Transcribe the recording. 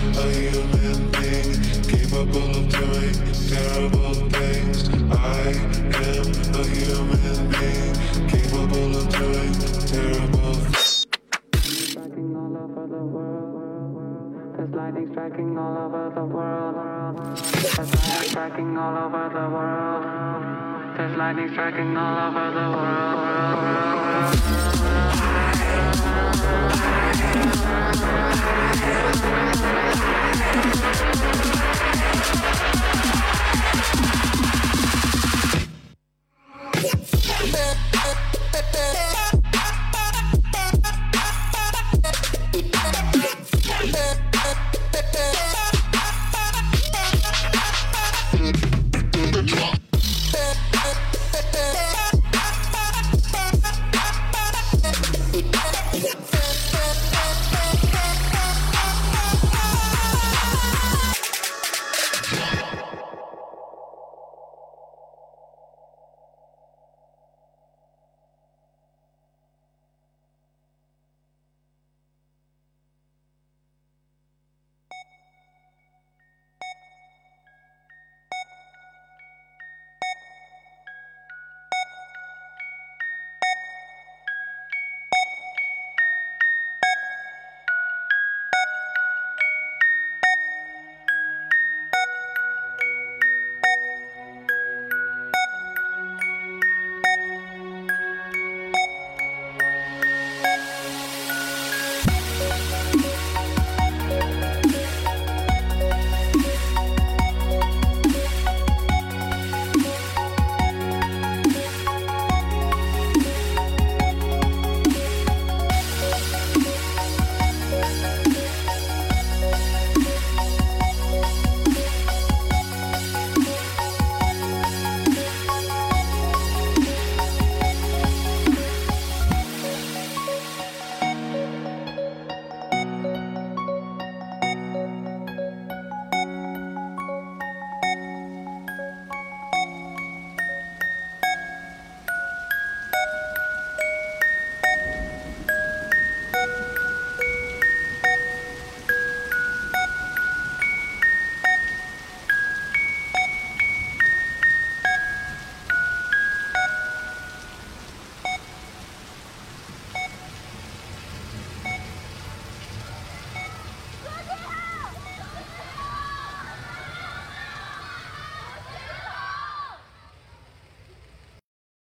a human being, capable of doing terrible things. I am a human being, capable of doing terrible things. Striking all over the world. There's lightning striking all over the world. There's lightning striking all over the world. There's lightning striking all over the world.